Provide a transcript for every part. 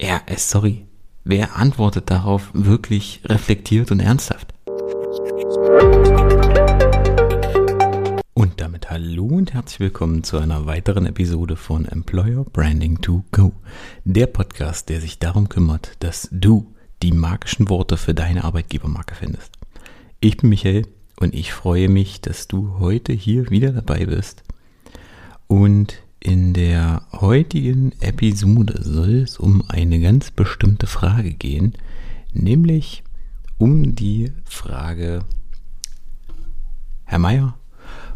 Ja, äh, sorry. Wer antwortet darauf wirklich reflektiert und ernsthaft? Und damit hallo und herzlich willkommen zu einer weiteren Episode von Employer Branding to Go. Der Podcast, der sich darum kümmert, dass du die magischen Worte für deine Arbeitgebermarke findest. Ich bin Michael und ich freue mich, dass du heute hier wieder dabei bist. Und in der heutigen Episode soll es um eine ganz bestimmte Frage gehen, nämlich um die Frage, Herr Meier,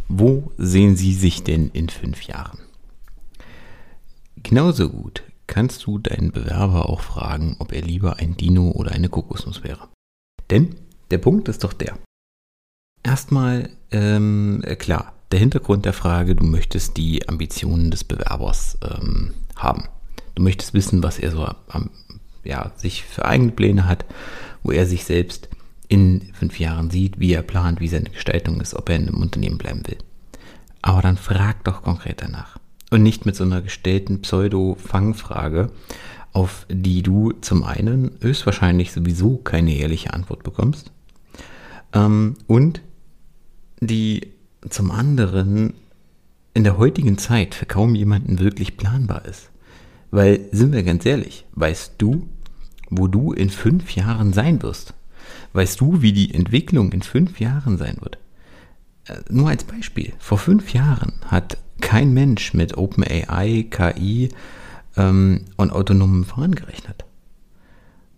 wo sehen Sie sich denn in fünf Jahren? Genauso gut kannst du deinen Bewerber auch fragen, ob er lieber ein Dino oder eine Kokosnuss wäre. Denn der Punkt ist doch der. Erstmal, ähm, klar, der Hintergrund der Frage, du möchtest die Ambitionen des Bewerbers ähm, haben. Du möchtest wissen, was er so ähm, ja, sich für eigene Pläne hat, wo er sich selbst in fünf Jahren sieht, wie er plant, wie seine Gestaltung ist, ob er in einem Unternehmen bleiben will. Aber dann frag doch konkret danach. Und nicht mit so einer gestellten Pseudo-Fangfrage, auf die du zum einen höchstwahrscheinlich sowieso keine ehrliche Antwort bekommst ähm, und die zum anderen in der heutigen Zeit für kaum jemanden wirklich planbar ist. Weil, sind wir ganz ehrlich, weißt du, wo du in fünf Jahren sein wirst? Weißt du, wie die Entwicklung in fünf Jahren sein wird? Äh, nur als Beispiel, vor fünf Jahren hat kein Mensch mit OpenAI, KI ähm, und autonomem Fahren gerechnet.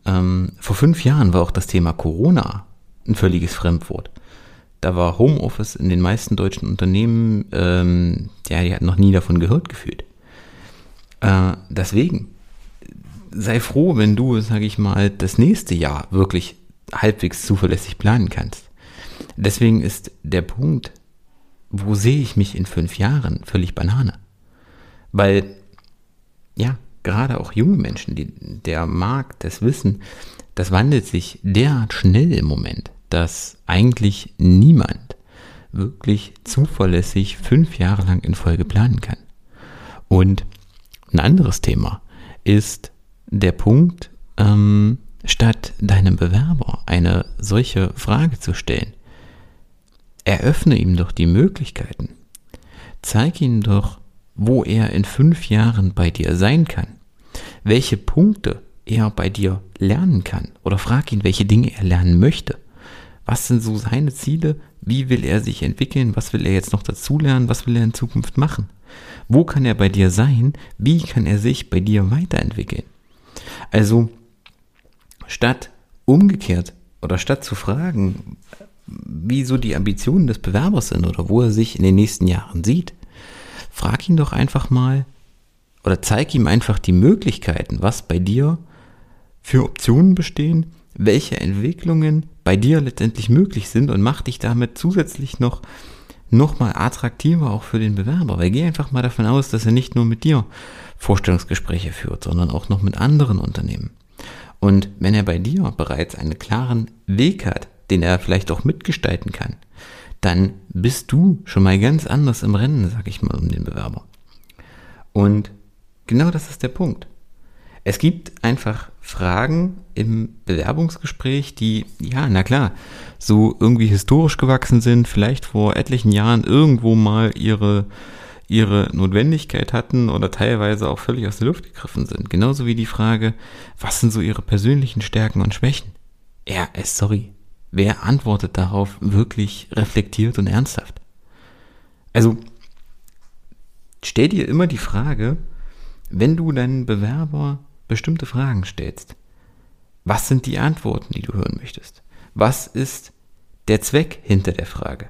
Ähm, vor fünf Jahren war auch das Thema Corona ein völliges Fremdwort. Da war Homeoffice in den meisten deutschen Unternehmen, ähm, ja, die hatten noch nie davon gehört gefühlt. Äh, deswegen, sei froh, wenn du, sage ich mal, das nächste Jahr wirklich halbwegs zuverlässig planen kannst. Deswegen ist der Punkt, wo sehe ich mich in fünf Jahren, völlig Banane. Weil, ja, gerade auch junge Menschen, die, der Markt, das Wissen, das wandelt sich derart schnell im Moment dass eigentlich niemand wirklich zuverlässig fünf Jahre lang in Folge planen kann. Und ein anderes Thema ist der Punkt, ähm, statt deinem Bewerber eine solche Frage zu stellen, eröffne ihm doch die Möglichkeiten. Zeig ihm doch, wo er in fünf Jahren bei dir sein kann. Welche Punkte er bei dir lernen kann. Oder frag ihn, welche Dinge er lernen möchte. Was sind so seine Ziele? Wie will er sich entwickeln? Was will er jetzt noch dazulernen? Was will er in Zukunft machen? Wo kann er bei dir sein? Wie kann er sich bei dir weiterentwickeln? Also, statt umgekehrt oder statt zu fragen, wie so die Ambitionen des Bewerbers sind oder wo er sich in den nächsten Jahren sieht, frag ihn doch einfach mal oder zeig ihm einfach die Möglichkeiten, was bei dir für Optionen bestehen, welche Entwicklungen bei dir letztendlich möglich sind und mach dich damit zusätzlich noch noch mal attraktiver auch für den Bewerber. Weil geh einfach mal davon aus, dass er nicht nur mit dir Vorstellungsgespräche führt, sondern auch noch mit anderen Unternehmen. Und wenn er bei dir bereits einen klaren Weg hat, den er vielleicht auch mitgestalten kann, dann bist du schon mal ganz anders im Rennen, sag ich mal, um den Bewerber. Und genau das ist der Punkt. Es gibt einfach Fragen im Bewerbungsgespräch, die, ja, na klar, so irgendwie historisch gewachsen sind, vielleicht vor etlichen Jahren irgendwo mal ihre, ihre Notwendigkeit hatten oder teilweise auch völlig aus der Luft gegriffen sind. Genauso wie die Frage, was sind so ihre persönlichen Stärken und Schwächen? Ja, äh, sorry. Wer antwortet darauf wirklich reflektiert und ernsthaft? Also, stell dir immer die Frage, wenn du deinen Bewerber bestimmte Fragen stellst. Was sind die Antworten, die du hören möchtest? Was ist der Zweck hinter der Frage?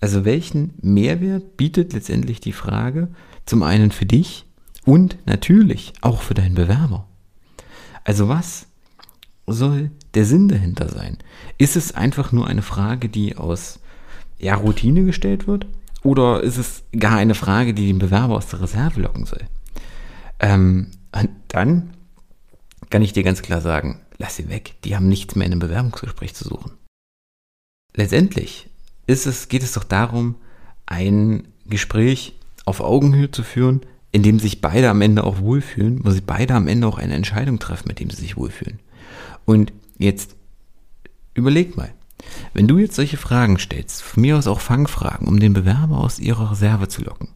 Also welchen Mehrwert bietet letztendlich die Frage zum einen für dich und natürlich auch für deinen Bewerber? Also was soll der Sinn dahinter sein? Ist es einfach nur eine Frage, die aus ja, Routine gestellt wird? Oder ist es gar eine Frage, die den Bewerber aus der Reserve locken soll? Ähm, dann kann ich dir ganz klar sagen, lass sie weg, die haben nichts mehr in einem Bewerbungsgespräch zu suchen. Letztendlich es, geht es doch darum, ein Gespräch auf Augenhöhe zu führen, in dem sich beide am Ende auch wohlfühlen, wo sie beide am Ende auch eine Entscheidung treffen, mit dem sie sich wohlfühlen. Und jetzt überleg mal, wenn du jetzt solche Fragen stellst, von mir aus auch Fangfragen, um den Bewerber aus ihrer Reserve zu locken,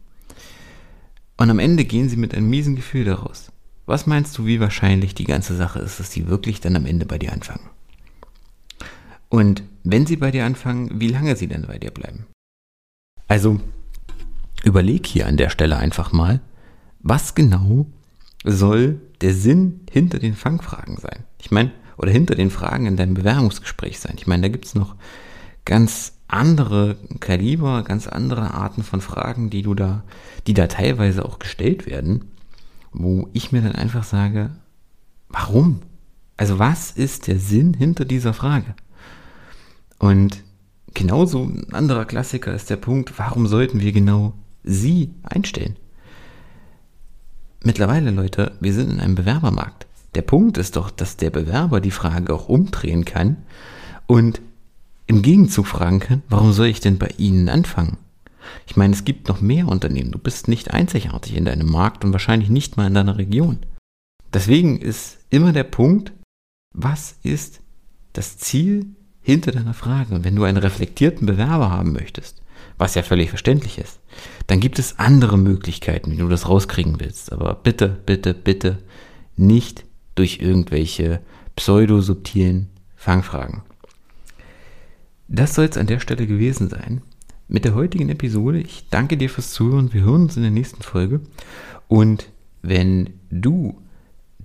und am Ende gehen sie mit einem miesen Gefühl daraus. Was meinst du, wie wahrscheinlich die ganze Sache ist, dass die wirklich dann am Ende bei dir anfangen? Und wenn sie bei dir anfangen, wie lange sie dann bei dir bleiben? Also überleg hier an der Stelle einfach mal, was genau soll der Sinn hinter den Fangfragen sein? Ich meine, oder hinter den Fragen in deinem Bewerbungsgespräch sein. Ich meine, da gibt es noch ganz andere Kaliber, ganz andere Arten von Fragen, die du da, die da teilweise auch gestellt werden, wo ich mir dann einfach sage, warum? Also was ist der Sinn hinter dieser Frage? Und genauso ein anderer Klassiker ist der Punkt, warum sollten wir genau sie einstellen? Mittlerweile, Leute, wir sind in einem Bewerbermarkt. Der Punkt ist doch, dass der Bewerber die Frage auch umdrehen kann und im Gegenzug fragen kann, warum soll ich denn bei Ihnen anfangen? Ich meine, es gibt noch mehr Unternehmen. Du bist nicht einzigartig in deinem Markt und wahrscheinlich nicht mal in deiner Region. Deswegen ist immer der Punkt, was ist das Ziel hinter deiner Frage? Und wenn du einen reflektierten Bewerber haben möchtest, was ja völlig verständlich ist, dann gibt es andere Möglichkeiten, wie du das rauskriegen willst. Aber bitte, bitte, bitte nicht durch irgendwelche pseudo-subtilen Fangfragen. Das soll es an der Stelle gewesen sein mit der heutigen Episode. Ich danke dir fürs Zuhören. Wir hören uns in der nächsten Folge. Und wenn du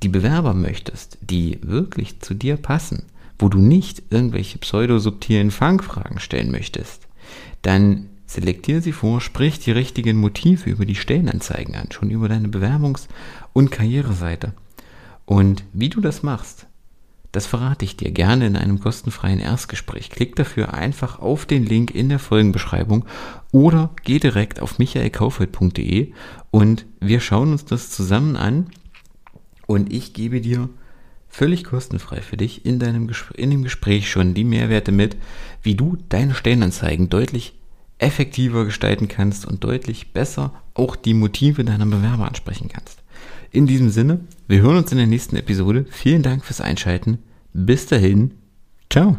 die Bewerber möchtest, die wirklich zu dir passen, wo du nicht irgendwelche pseudo-subtilen Fangfragen stellen möchtest, dann selektiere sie vor, sprich die richtigen Motive über die Stellenanzeigen an, schon über deine Bewerbungs- und Karriereseite. Und wie du das machst, das verrate ich dir gerne in einem kostenfreien Erstgespräch. Klick dafür einfach auf den Link in der Folgenbeschreibung oder geh direkt auf michaelkaufhold.de und wir schauen uns das zusammen an und ich gebe dir völlig kostenfrei für dich in, deinem in dem Gespräch schon die Mehrwerte mit, wie du deine Stellenanzeigen deutlich effektiver gestalten kannst und deutlich besser auch die Motive deiner Bewerber ansprechen kannst. In diesem Sinne, wir hören uns in der nächsten Episode. Vielen Dank fürs Einschalten. Bis dahin, ciao.